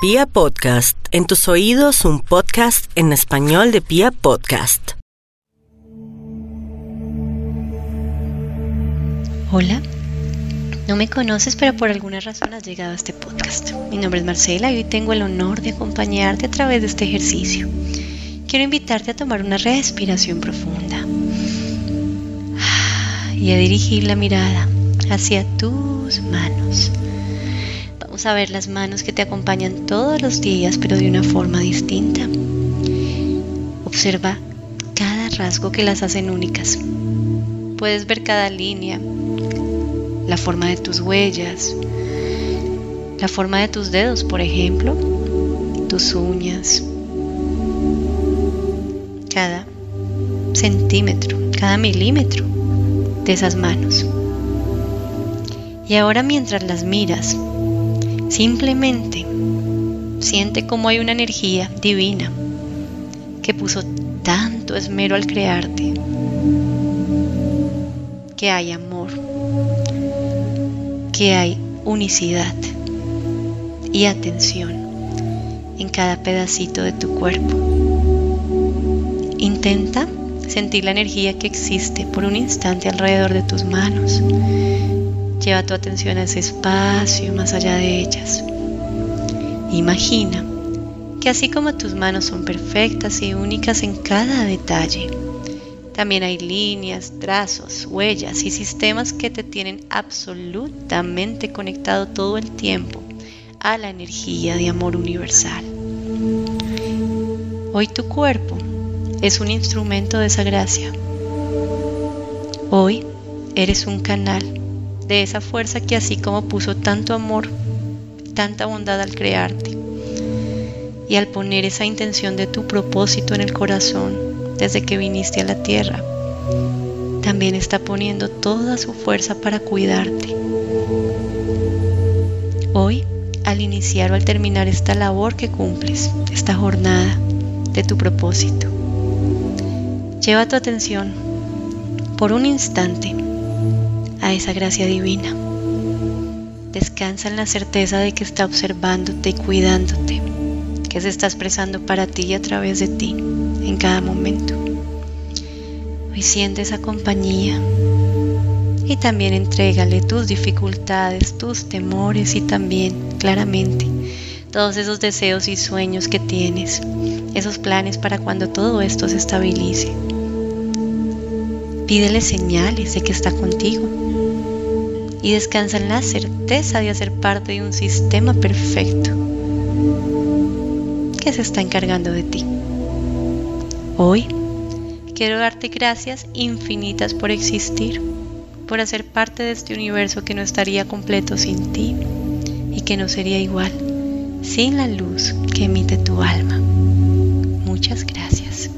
Pia Podcast, en tus oídos un podcast en español de Pia Podcast. Hola, no me conoces pero por alguna razón has llegado a este podcast. Mi nombre es Marcela y hoy tengo el honor de acompañarte a través de este ejercicio. Quiero invitarte a tomar una respiración profunda y a dirigir la mirada hacia tus manos a ver las manos que te acompañan todos los días, pero de una forma distinta. Observa cada rasgo que las hacen únicas. Puedes ver cada línea, la forma de tus huellas, la forma de tus dedos, por ejemplo, tus uñas, cada centímetro, cada milímetro de esas manos. Y ahora mientras las miras, Simplemente siente como hay una energía divina que puso tanto esmero al crearte, que hay amor, que hay unicidad y atención en cada pedacito de tu cuerpo. Intenta sentir la energía que existe por un instante alrededor de tus manos Lleva tu atención a ese espacio más allá de ellas. Imagina que así como tus manos son perfectas y únicas en cada detalle, también hay líneas, trazos, huellas y sistemas que te tienen absolutamente conectado todo el tiempo a la energía de amor universal. Hoy tu cuerpo es un instrumento de esa gracia. Hoy eres un canal de esa fuerza que así como puso tanto amor, tanta bondad al crearte, y al poner esa intención de tu propósito en el corazón desde que viniste a la tierra, también está poniendo toda su fuerza para cuidarte. Hoy, al iniciar o al terminar esta labor que cumples, esta jornada de tu propósito, lleva tu atención por un instante esa gracia divina. Descansa en la certeza de que está observándote y cuidándote, que se está expresando para ti y a través de ti en cada momento. Hoy siente esa compañía y también entrégale tus dificultades, tus temores y también claramente todos esos deseos y sueños que tienes, esos planes para cuando todo esto se estabilice. Pídele señales de que está contigo y descansa en la certeza de hacer parte de un sistema perfecto que se está encargando de ti. Hoy quiero darte gracias infinitas por existir, por hacer parte de este universo que no estaría completo sin ti y que no sería igual sin la luz que emite tu alma. Muchas gracias.